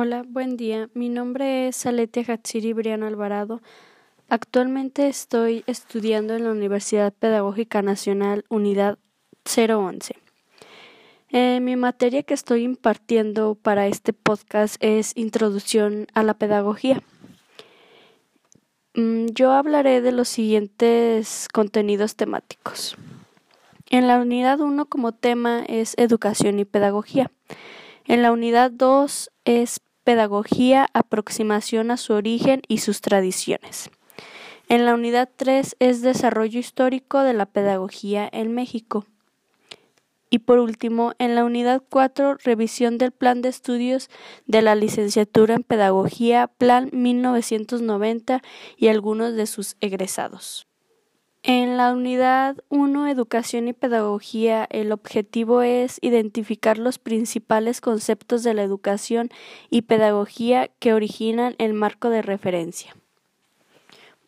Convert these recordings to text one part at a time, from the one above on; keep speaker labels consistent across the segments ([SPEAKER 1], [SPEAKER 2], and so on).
[SPEAKER 1] Hola, buen día. Mi nombre es Aletia Hatsiri Briano Alvarado. Actualmente estoy estudiando en la Universidad Pedagógica Nacional Unidad 011. Eh, mi materia que estoy impartiendo para este podcast es Introducción a la Pedagogía. Mm, yo hablaré de los siguientes contenidos temáticos. En la unidad 1 como tema es Educación y Pedagogía. En la unidad 2 es Pedagogía, aproximación a su origen y sus tradiciones. En la unidad 3 es Desarrollo histórico de la pedagogía en México. Y por último, en la unidad 4, revisión del plan de estudios de la licenciatura en Pedagogía, Plan 1990 y algunos de sus egresados. En la unidad 1, Educación y Pedagogía, el objetivo es identificar los principales conceptos de la educación y pedagogía que originan el marco de referencia.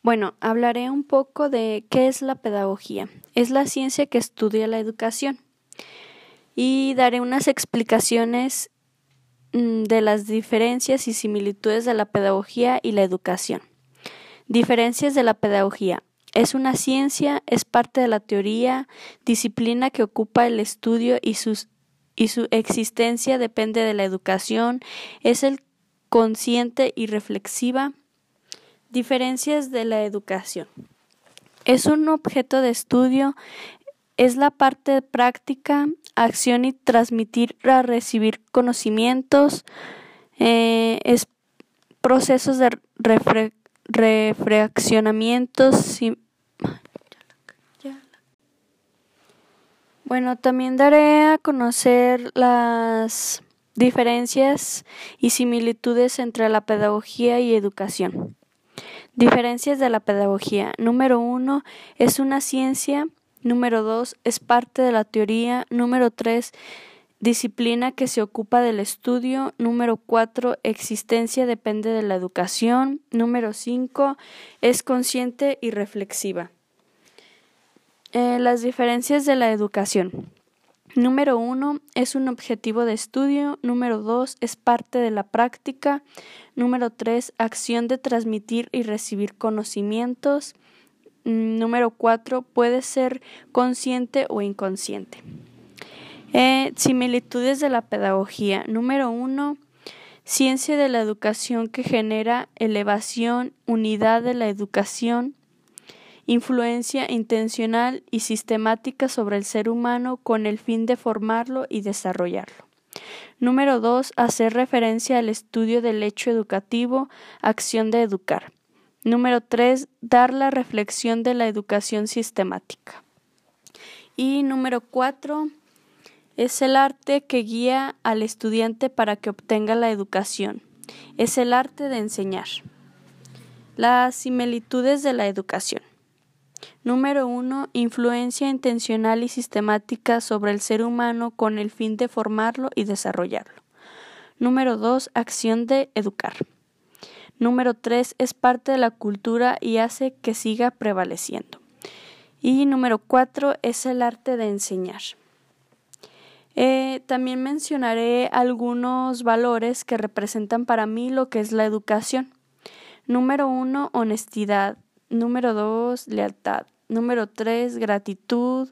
[SPEAKER 1] Bueno, hablaré un poco de qué es la pedagogía. Es la ciencia que estudia la educación. Y daré unas explicaciones mm, de las diferencias y similitudes de la pedagogía y la educación. Diferencias de la pedagogía. Es una ciencia, es parte de la teoría, disciplina que ocupa el estudio y, y su existencia depende de la educación, es el consciente y reflexiva. Diferencias de la educación. Es un objeto de estudio, es la parte práctica, acción y transmitir a recibir conocimientos, eh, es procesos de reflexión refraccionamientos. Bueno, también daré a conocer las diferencias y similitudes entre la pedagogía y educación. Diferencias de la pedagogía. Número uno, es una ciencia. Número dos, es parte de la teoría. Número tres, Disciplina que se ocupa del estudio. Número 4. Existencia depende de la educación. Número 5. Es consciente y reflexiva. Eh, las diferencias de la educación. Número 1. Es un objetivo de estudio. Número 2. Es parte de la práctica. Número 3. Acción de transmitir y recibir conocimientos. Mm, número 4. Puede ser consciente o inconsciente. Eh, similitudes de la pedagogía. Número uno, ciencia de la educación que genera elevación, unidad de la educación, influencia intencional y sistemática sobre el ser humano con el fin de formarlo y desarrollarlo. Número dos, hacer referencia al estudio del hecho educativo, acción de educar. Número tres, dar la reflexión de la educación sistemática. Y número cuatro, es el arte que guía al estudiante para que obtenga la educación. Es el arte de enseñar. Las similitudes de la educación. Número 1. Influencia intencional y sistemática sobre el ser humano con el fin de formarlo y desarrollarlo. Número 2. Acción de educar. Número 3. Es parte de la cultura y hace que siga prevaleciendo. Y número 4. Es el arte de enseñar. Eh, también mencionaré algunos valores que representan para mí lo que es la educación. Número uno, honestidad. Número dos, lealtad. Número tres, gratitud.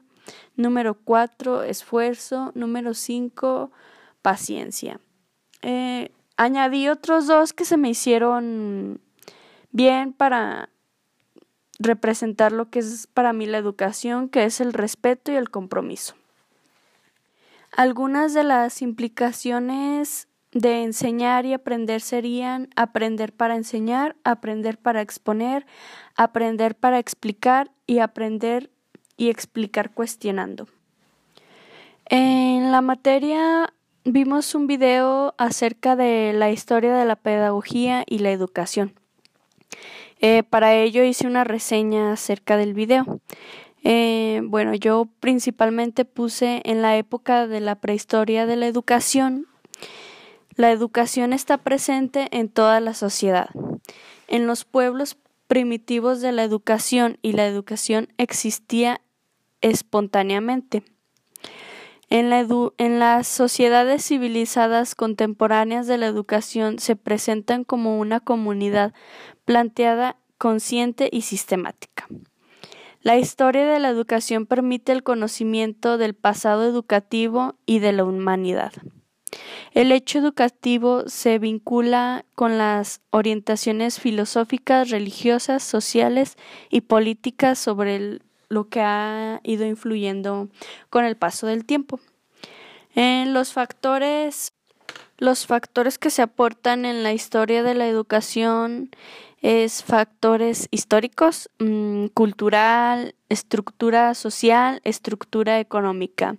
[SPEAKER 1] Número cuatro, esfuerzo. Número cinco, paciencia. Eh, añadí otros dos que se me hicieron bien para representar lo que es para mí la educación, que es el respeto y el compromiso. Algunas de las implicaciones de enseñar y aprender serían aprender para enseñar, aprender para exponer, aprender para explicar y aprender y explicar cuestionando. En la materia vimos un video acerca de la historia de la pedagogía y la educación. Eh, para ello hice una reseña acerca del video. Eh, bueno, yo principalmente puse en la época de la prehistoria de la educación. La educación está presente en toda la sociedad. En los pueblos primitivos de la educación y la educación existía espontáneamente. En, en, las sociedades civilizadas contemporáneas de la educación se presentan como una comunidad planteada, consciente y sistemática. La historia de la educación permite el conocimiento del pasado educativo y de la humanidad. El hecho educativo se vincula con las orientaciones filosóficas, religiosas, sociales y políticas sobre lo que ha ido influyendo con el paso del tiempo. En los factores los factores que se aportan en la historia de la educación es factores históricos, mm, cultural, estructura social, estructura económica.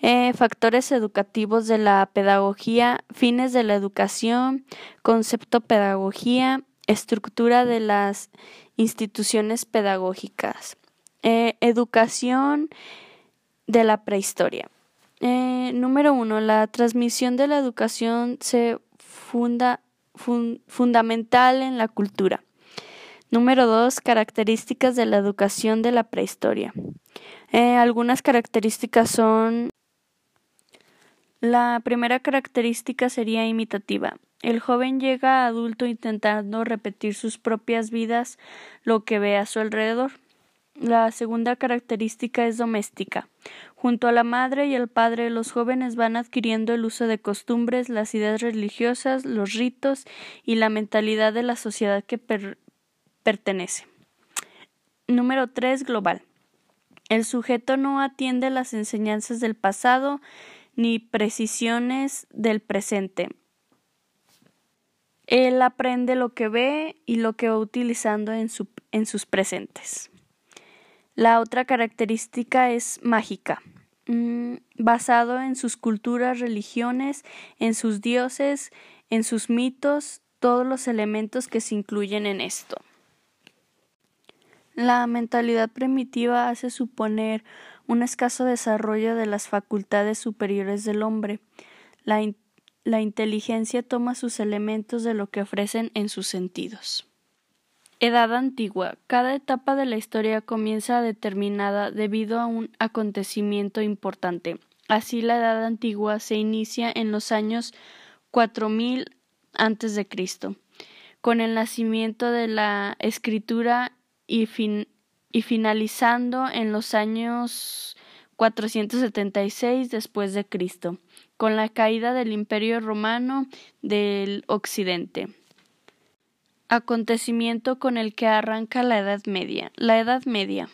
[SPEAKER 1] Eh, factores educativos de la pedagogía, fines de la educación, concepto pedagogía, estructura de las instituciones pedagógicas, eh, educación de la prehistoria. Eh, número uno, la transmisión de la educación se funda fundamental en la cultura. Número dos, características de la educación de la prehistoria. algunas características son la primera característica sería imitativa. El joven llega adulto intentando repetir sus propias vidas lo que ve a su alrededor. La segunda característica es doméstica. Junto a la madre y el padre, los jóvenes van adquiriendo el uso de costumbres, las ideas religiosas, los ritos y la mentalidad de la sociedad que pertenece. Número 3. Global. El sujeto no atiende las enseñanzas del pasado ni precisiones del presente. Él aprende lo que ve y lo que va utilizando en, en sus presentes. La otra característica es mágica, mm, basado en sus culturas, religiones, en sus dioses, en sus mitos, todos los elementos que se incluyen en esto. La mentalidad primitiva hace suponer un escaso desarrollo de las facultades superiores del hombre. La, la inteligencia toma sus elementos de lo que ofrecen en sus sentidos. Edad antigua. Cada etapa de la historia comienza determinada debido a un acontecimiento importante. Así la edad antigua se inicia en los años 4000 antes de Cristo, con el nacimiento de la escritura y fin y finalizando en los años 476 después de Cristo, con la caída del Imperio Romano del Occidente. Acontecimiento con el que arranca la Edad Media. La Edad Media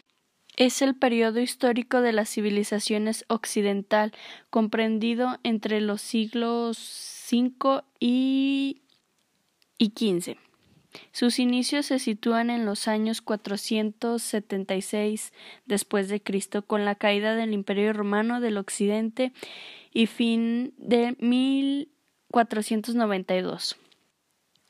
[SPEAKER 1] es el periodo histórico de las civilizaciones occidental, comprendido entre los siglos V y, y XV. Sus inicios se sitúan en los años 476 después de Cristo, con la caída del Imperio Romano del Occidente y fin de 1492,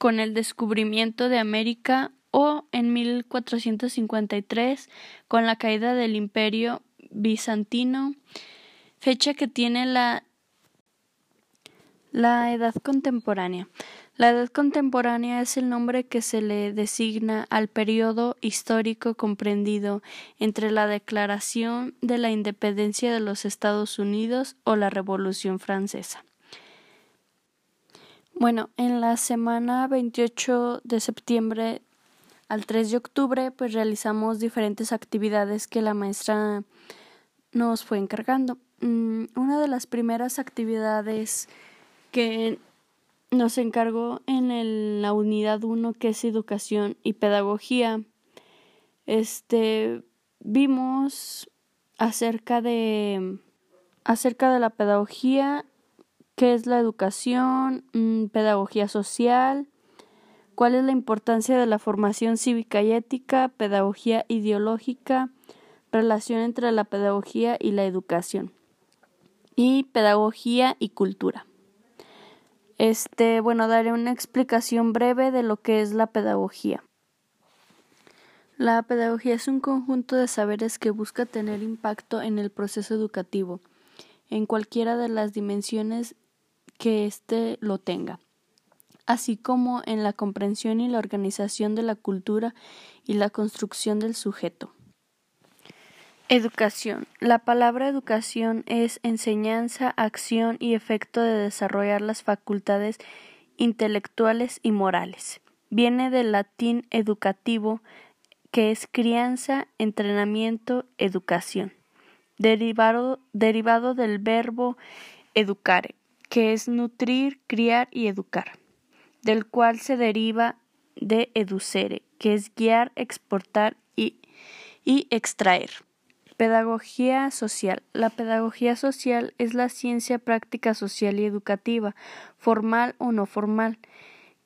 [SPEAKER 1] con el descubrimiento de América o en 1453 con la caída del Imperio bizantino, fecha que tiene la la edad contemporánea. La edad contemporánea es el nombre que se le designa al periodo histórico comprendido entre la declaración de la independencia de los Estados Unidos o la Revolución Francesa. Bueno, en la semana 28 de septiembre al 3 de octubre, pues realizamos diferentes actividades que la maestra nos fue encargando. Mm, una de las primeras actividades que nos encargó en la unidad 1 que es educación y pedagogía. Este vimos acerca de acerca de la pedagogía, qué es la educación, mm, pedagogía social, cuál es la importancia de la formación cívica y ética, pedagogía ideológica, relación entre la pedagogía y la educación y pedagogía y cultura. Este, bueno, daré una explicación breve de lo que es la pedagogía. La pedagogía es un conjunto de saberes que busca tener impacto en el proceso educativo, en cualquiera de las dimensiones que éste lo tenga, así como en la comprensión y la organización de la cultura y la construcción del sujeto. Educación. La palabra educación es enseñanza, acción y efecto de desarrollar las facultades intelectuales y morales. Viene del latín educativo, que es crianza, entrenamiento, educación, derivado, derivado del verbo educare, que es nutrir, criar y educar, del cual se deriva de educere, que es guiar, exportar y, y extraer. Pedagogía social. La pedagogía social es la ciencia práctica social y educativa, formal o no formal,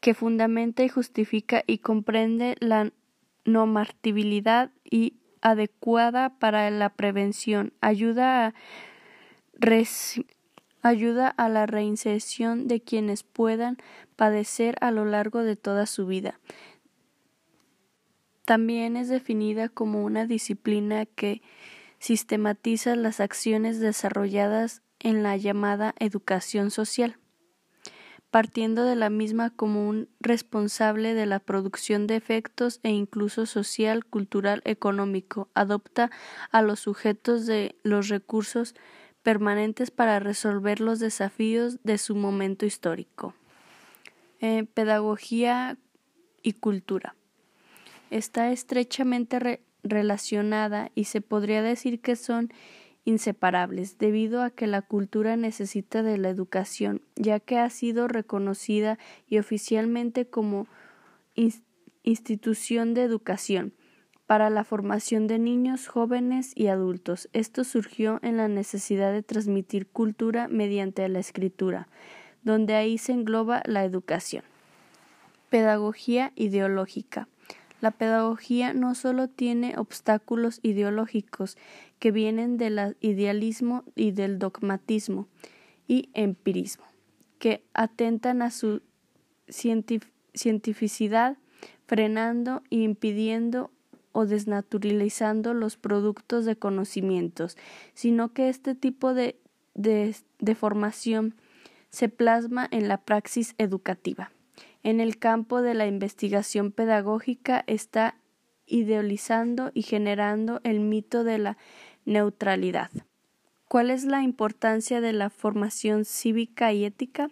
[SPEAKER 1] que fundamenta y justifica y comprende la normatividad y adecuada para la prevención, ayuda a, ayuda a la reinserción de quienes puedan padecer a lo largo de toda su vida. También es definida como una disciplina que sistematiza las acciones desarrolladas en la llamada educación social, partiendo de la misma como un responsable de la producción de efectos e incluso social, cultural, económico, adopta a los sujetos de los recursos permanentes para resolver los desafíos de su momento histórico. Eh, pedagogía y cultura. Está estrechamente relacionada y se podría decir que son inseparables, debido a que la cultura necesita de la educación, ya que ha sido reconocida y oficialmente como institución de educación para la formación de niños, jóvenes y adultos. Esto surgió en la necesidad de transmitir cultura mediante la escritura, donde ahí se engloba la educación. Pedagogía ideológica. La pedagogía no solo tiene obstáculos ideológicos que vienen del idealismo y del dogmatismo y empirismo, que atentan a su cientificidad, frenando e impidiendo o desnaturalizando los productos de conocimientos, sino que este tipo de, de formación se plasma en la praxis educativa en el campo de la investigación pedagógica está idealizando y generando el mito de la neutralidad. ¿Cuál es la importancia de la formación cívica y ética?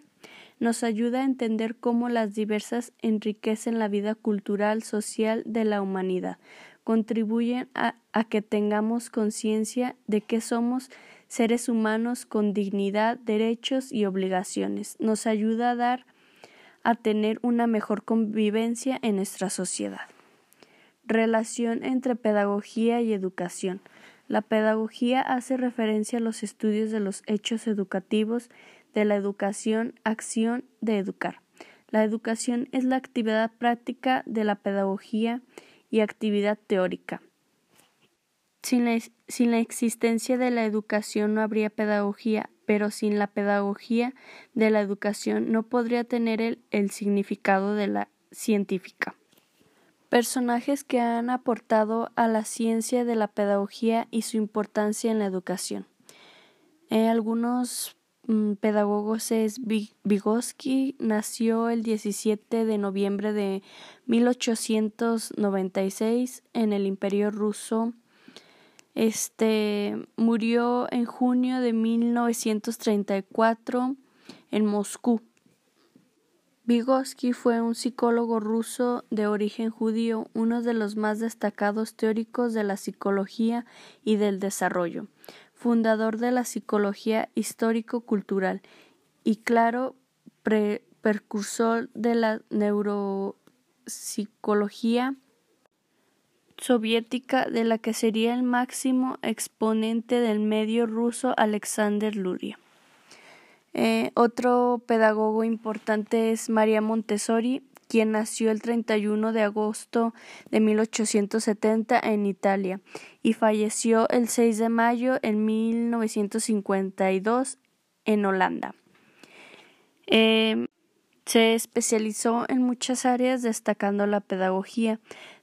[SPEAKER 1] Nos ayuda a entender cómo las diversas enriquecen la vida cultural, social de la humanidad, contribuyen a, que tengamos conciencia de que somos seres humanos con dignidad, derechos y obligaciones. Nos ayuda a dar a tener una mejor convivencia en nuestra sociedad. Relación entre pedagogía y educación. La pedagogía hace referencia a los estudios de los hechos educativos de la educación, acción de educar. La educación es la actividad práctica de la pedagogía y actividad teórica. Sin la, existencia de la educación no habría pedagogía, pero sin la pedagogía de la educación no podría tener el, el significado de la científica. Personajes que han aportado a la ciencia de la pedagogía y su importancia en la educación. Eh, algunos mm, pedagogos es Vygotsky, nació el 17 de noviembre de 1896 en el Imperio ruso este murió en junio de 1934 en Moscú. Vygotsky fue un psicólogo ruso de origen judío, uno de los más destacados teóricos de la psicología y del desarrollo, fundador de la psicología histórico-cultural y claro precursor de la neuropsicología soviética de la que sería el máximo exponente del medio ruso Alexander Luria. Eh, otro pedagogo importante es María Montessori, quien nació el 31 de agosto de 1870 en Italia y falleció el 6 de mayo en 1952 en Holanda. Eh, se especializó en muchas áreas destacando la pedagogía,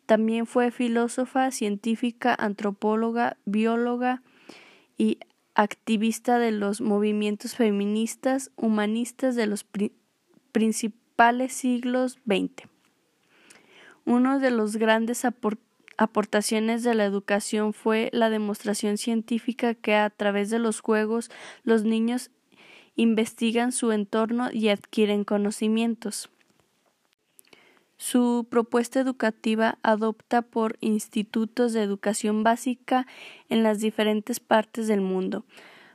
[SPEAKER 1] también fue filósofa, científica, antropóloga, bióloga y activista de los movimientos feministas humanistas de los siglos XX. Uno de los grandes aportaciones de la educación fue la demostración científica que a través de los juegos los niños investigan su entorno y adquieren conocimientos. Su propuesta educativa adopta por institutos de educación básica en las diferentes partes del mundo.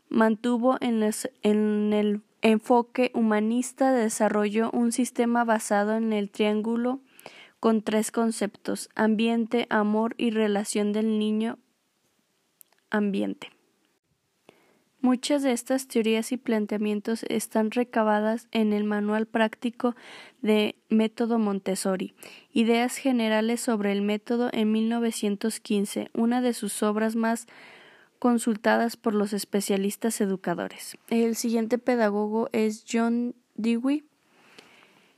[SPEAKER 1] Mantuvo en el enfoque humanista, desarrolló un sistema basado en el triángulo con tres conceptos ambiente, amor y relación del niño ambiente. Muchas de estas teorías y planteamientos están recabadas en el Manual Práctico de Método Montessori, Ideas Generales sobre el Método en 1915, una de sus obras más consultadas por los especialistas educadores. El siguiente pedagogo es John Dewey.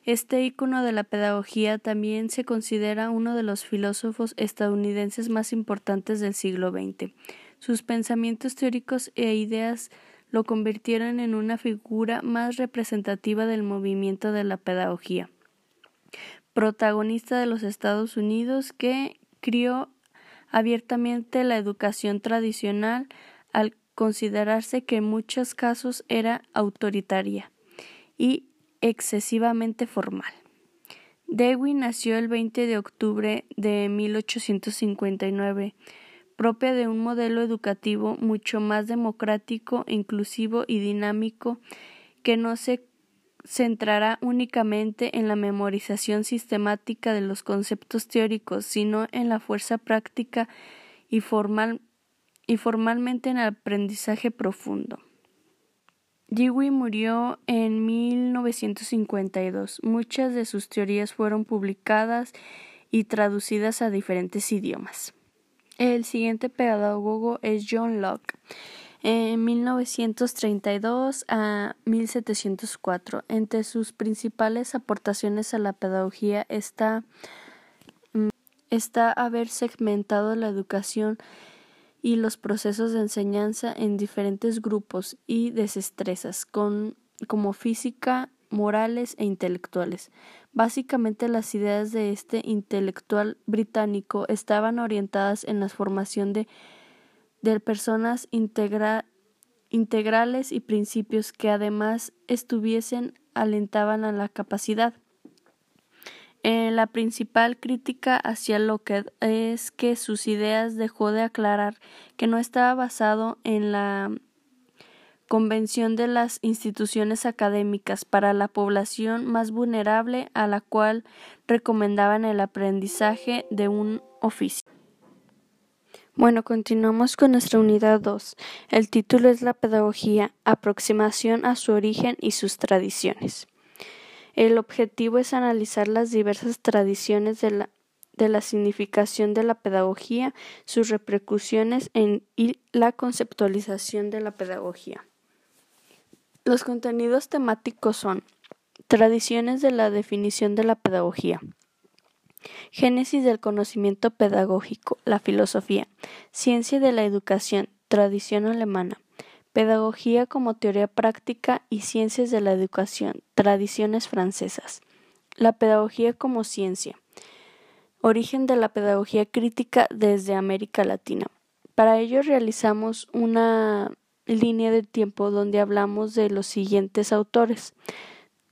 [SPEAKER 1] Este ícono de la pedagogía también se considera uno de los filósofos estadounidenses más importantes del siglo XX. Sus pensamientos teóricos e ideas lo convirtieron en una figura más representativa del movimiento de la pedagogía. Protagonista de los Estados Unidos que crió abiertamente la educación tradicional al considerarse que en muchos casos era autoritaria y excesivamente formal. Dewey nació el 20 de octubre de 1859 propia de un modelo educativo mucho más democrático, inclusivo y dinámico que no se centrará únicamente en la memorización sistemática de los conceptos teóricos, sino en la fuerza práctica y, formal, y formalmente en el aprendizaje profundo. Dewey murió en 1952. Muchas de sus teorías fueron publicadas y traducidas a diferentes idiomas. El siguiente pedagogo es John Locke. En 1932 a 1704, entre sus principales aportaciones a la pedagogía está, mm, está haber segmentado la educación y los procesos de enseñanza en diferentes grupos y desestrezas, con, como física, morales e intelectuales. Básicamente las ideas de este intelectual británico estaban orientadas en la formación de, de personas integrales y principios que además estuviesen alentaban a la capacidad. Eh, la principal crítica hacia Locke es que sus ideas dejó de aclarar que no estaba basado en la Convención de las instituciones académicas para la población más vulnerable a la cual recomendaban el aprendizaje de un oficio. Bueno, continuamos con nuestra unidad 2. El título es La pedagogía, aproximación a su origen y sus tradiciones. El objetivo es analizar las diversas tradiciones de la, de la significación de la pedagogía, sus repercusiones en, y la conceptualización de la pedagogía. Los contenidos temáticos son Tradiciones de la definición de la pedagogía. Génesis del conocimiento pedagógico, la filosofía. Ciencia de la educación, tradición alemana. Pedagogía como teoría práctica y ciencias de la educación, tradiciones francesas. La pedagogía como ciencia. Origen de la pedagogía crítica desde América Latina. Para ello realizamos una línea de tiempo donde hablamos de los siguientes autores.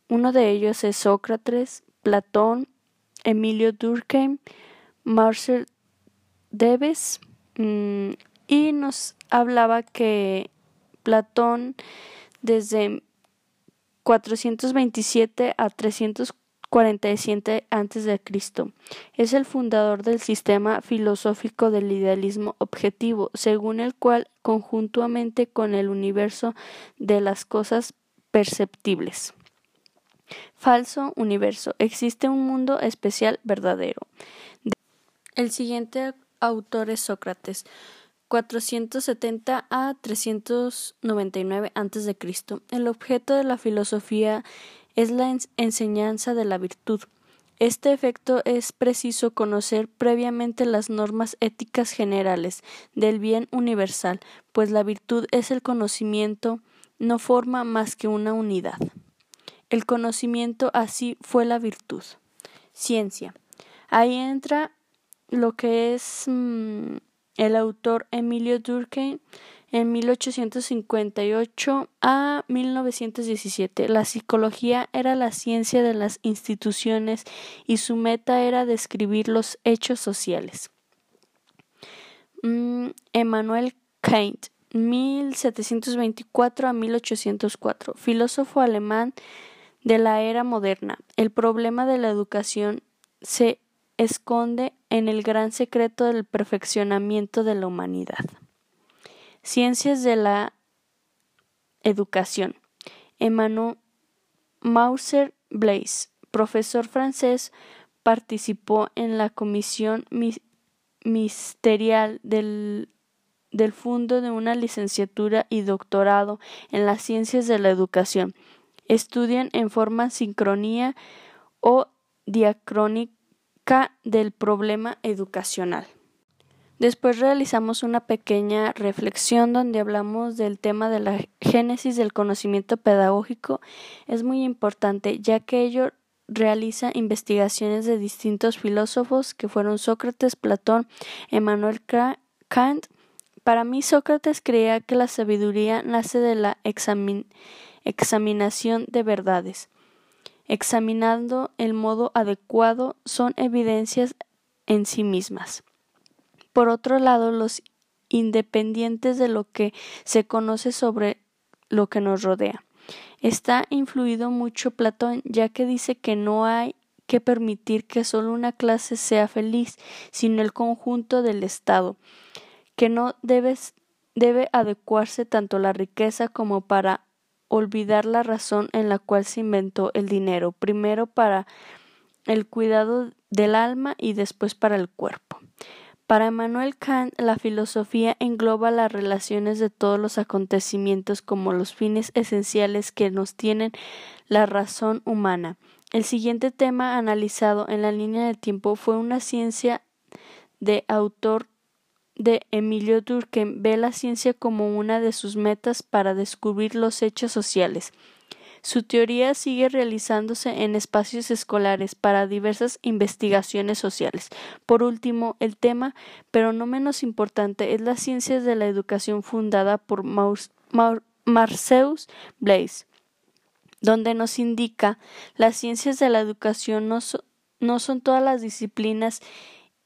[SPEAKER 1] Uno de ellos es Sócrates, Platón, Emilio Durkheim, Marcel Debes, mm, y nos hablaba que Platón desde 427 a 340 47 a.C. Es el fundador del sistema filosófico del idealismo objetivo, según el cual, conjuntamente con el universo de las cosas perceptibles. Falso universo. Existe un mundo especial verdadero. El siguiente autor es Sócrates. 470 a 399 a.C. El objeto de la filosofía es la enseñanza de la virtud. Este efecto es preciso conocer previamente las normas éticas generales del bien universal, pues la virtud es el conocimiento, no forma más que una unidad. El conocimiento así fue la virtud. Ciencia. Ahí entra lo que es mm, el autor Emilio Durkheim en 1858 a 1917. La psicología era la ciencia de las instituciones y su meta era describir los hechos sociales. Mm, Emmanuel Kant, 1724 a 1804, filósofo alemán de la era moderna. El problema de la educación se esconde en el gran secreto del perfeccionamiento de la humanidad. Ciencias de la educación. Emmanuel Mauser Blaise, profesor francés, participó en la comisión ministerial del, del Fondo de una licenciatura y doctorado en las ciencias de la educación. Estudian en forma sincronía o diacrónica del problema educacional. Después realizamos una pequeña reflexión donde hablamos del tema de la génesis del conocimiento pedagógico. Es muy importante ya que ello realiza investigaciones de distintos filósofos que fueron Sócrates, Platón, Emmanuel Kant. Para mí Sócrates creía que la sabiduría nace de la examinación de verdades examinando el modo adecuado, son evidencias en sí mismas. Por otro lado, los independientes de lo que se conoce sobre lo que nos rodea. Está influido mucho Platón, ya que dice que no hay que permitir que solo una clase sea feliz, sino el conjunto del Estado, que no debe adecuarse tanto la riqueza como para olvidar la razón en la cual se inventó el dinero, primero para el cuidado del alma y después para el cuerpo. Para Emmanuel Kant, la filosofía engloba las relaciones de todos los acontecimientos como los fines esenciales que nos tienen la razón humana. El siguiente tema analizado en la línea del tiempo fue una ciencia de autor de Emilio Durkheim ve la ciencia como una de sus metas para descubrir los hechos sociales. Su teoría sigue realizándose en espacios escolares para diversas investigaciones sociales. Por último, el tema, pero no menos importante, es la ciencia de la educación fundada por Marceus Blaise, donde nos indica las ciencias de la educación no, no son todas las disciplinas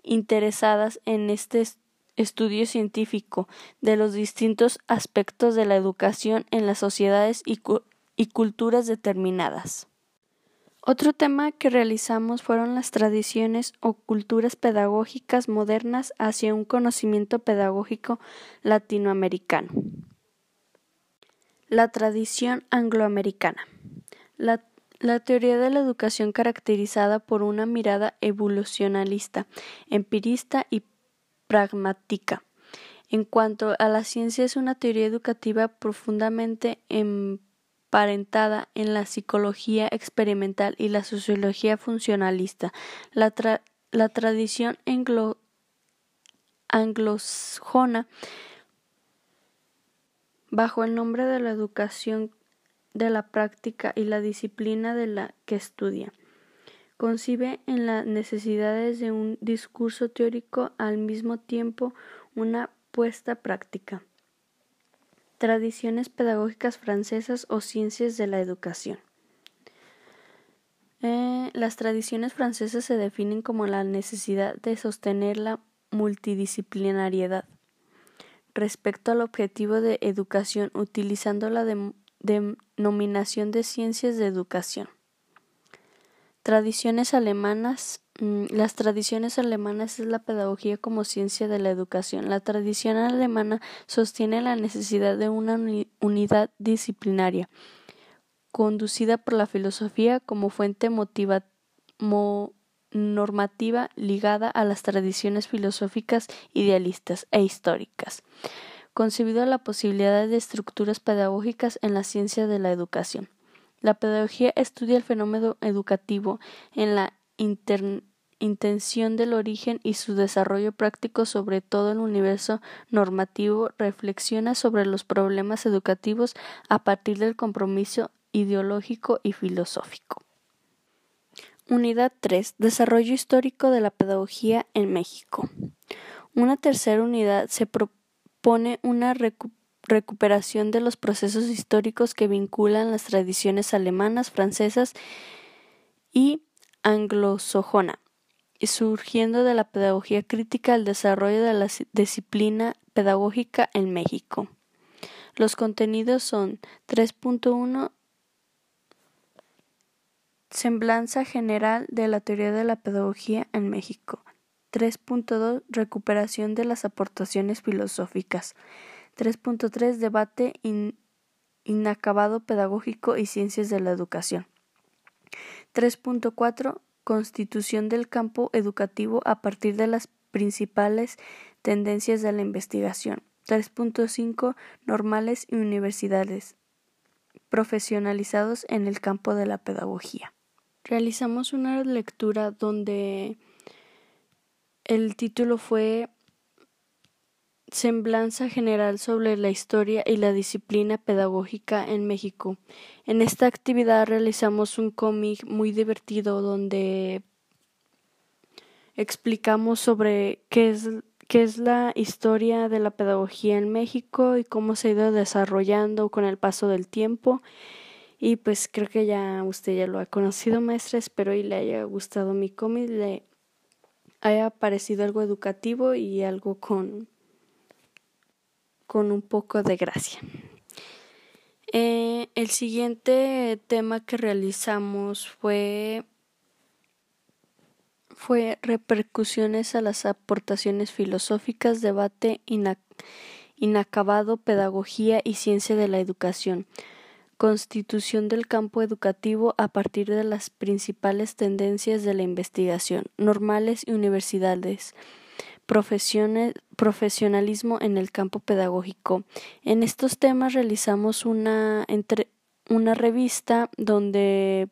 [SPEAKER 1] interesadas en este estudio científico de los distintos aspectos de la educación en las sociedades y, culturas determinadas. Otro tema que realizamos fueron las tradiciones o culturas pedagógicas modernas hacia un conocimiento pedagógico latinoamericano. La tradición angloamericana. La, la, teoría de la educación caracterizada por una mirada evolucionalista, empirista y pragmática. En cuanto a la ciencia, es una teoría educativa profundamente emparentada en la psicología experimental y la sociología funcionalista. La, tradición anglosajona, bajo el nombre de la educación de la práctica y la disciplina de la que estudia concibe en las necesidades de un discurso teórico al mismo tiempo una puesta práctica. Tradiciones pedagógicas francesas o ciencias de la educación. Eh, las tradiciones francesas se definen como la necesidad de sostener la multidisciplinariedad respecto al objetivo de educación utilizando la denominación de ciencias de educación. Tradiciones alemanas. Mm, las tradiciones alemanas es la pedagogía como ciencia de la educación. La tradición alemana sostiene la necesidad de una unidad disciplinaria, conducida por la filosofía como fuente normativa ligada a las tradiciones filosóficas idealistas e históricas, concebido la posibilidad de estructuras pedagógicas en la ciencia de la educación. La pedagogía estudia el fenómeno educativo en la intención del origen y su desarrollo práctico sobre todo el universo normativo, reflexiona sobre los problemas educativos a partir del compromiso ideológico y filosófico. Unidad 3. Desarrollo histórico de la pedagogía en México. Una tercera unidad se propone una recuperación de los procesos históricos que vinculan las tradiciones alemanas, francesas y anglosajona, surgiendo de la pedagogía crítica al desarrollo de la disciplina pedagógica en México. Los contenidos son 3.1 Semblanza general de la teoría de la pedagogía en México. 3.2 Recuperación de las aportaciones filosóficas. 3.3 Debate inacabado pedagógico y ciencias de la educación. 3.4 Constitución del campo educativo a partir de las principales tendencias de la investigación. 3.5 Normales y universidades profesionalizados en el campo de la pedagogía. Realizamos una lectura donde el título fue Semblanza general sobre la historia y la disciplina pedagógica en México. En esta actividad realizamos un cómic muy divertido donde explicamos sobre qué es, qué es la historia de la pedagogía en México y cómo se ha ido desarrollando con el paso del tiempo y pues creo que ya usted ya lo ha conocido, maestra. Espero y le haya gustado mi cómic, le haya parecido algo educativo y algo con, con un poco de gracia. Eh, el siguiente tema que realizamos fue fue repercusiones a las aportaciones filosóficas, debate inacabado, pedagogía y ciencia de la educación constitución del campo educativo a partir de las principales tendencias de la investigación, normales y universidades, profesionalismo en el campo pedagógico. En estos temas realizamos una, entre, una revista donde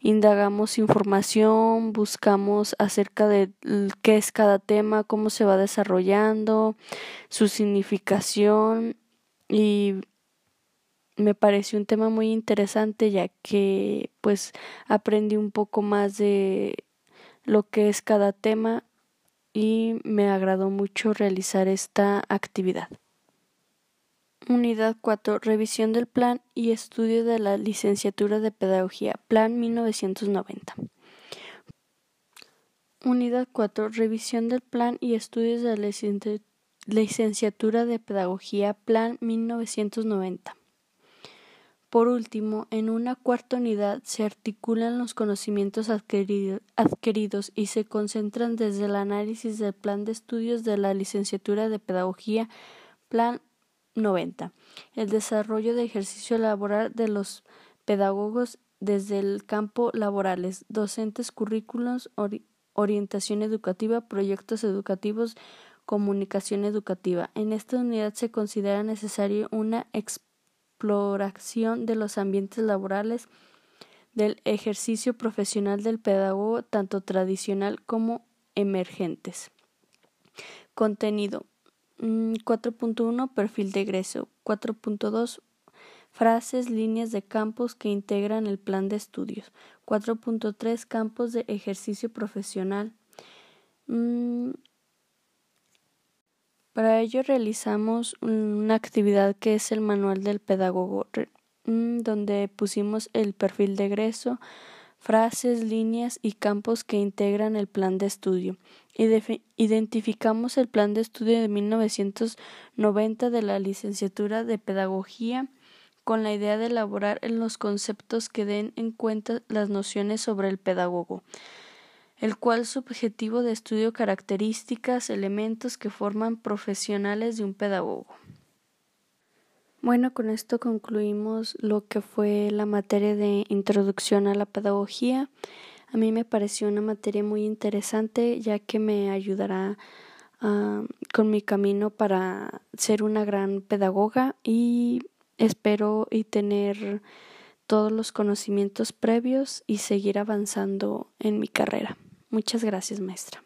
[SPEAKER 1] indagamos información, buscamos acerca de qué es cada tema, cómo se va desarrollando, su significación y me pareció un tema muy interesante ya que pues aprendí un poco más de lo que es cada tema y me agradó mucho realizar esta actividad. Unidad 4. Revisión del plan y estudio de la licenciatura de Pedagogía, Plan 1990. Unidad 4. Revisión del plan y estudios de la licenciatura de Pedagogía, Plan 1990. Por último, en una cuarta unidad se articulan los conocimientos adquiridos y se concentran desde el análisis del plan de estudios de la licenciatura de Pedagogía, Plan 90, el desarrollo de ejercicio laboral de los pedagogos desde el campo laborales, docentes, currículos, orientación educativa, proyectos educativos, comunicación educativa. En esta unidad se considera necesario una exploración de los ambientes laborales del ejercicio profesional del pedagogo, tanto tradicional como emergentes. Contenido 4.1 mm, Perfil de egreso. 4.2 Frases, líneas de campos que integran el plan de estudios. 4.3 Campos de ejercicio profesional. Mm, para ello realizamos una actividad que es el manual del pedagogo, mm, donde pusimos el perfil de egreso, frases, líneas y campos que integran el plan de estudio. Identificamos el plan de estudio de 1990 de la licenciatura de Pedagogía con la idea de elaborar en los conceptos que den en cuenta las nociones sobre el pedagogo el cual su objetivo de estudio características, elementos que forman profesionales de un pedagogo. Bueno, con esto concluimos lo que fue la materia de introducción a la pedagogía. A mí me pareció una materia muy interesante ya que me ayudará ah, con mi camino para ser una gran pedagoga y espero y tener todos los conocimientos previos y seguir avanzando en mi carrera. Muchas gracias, maestra.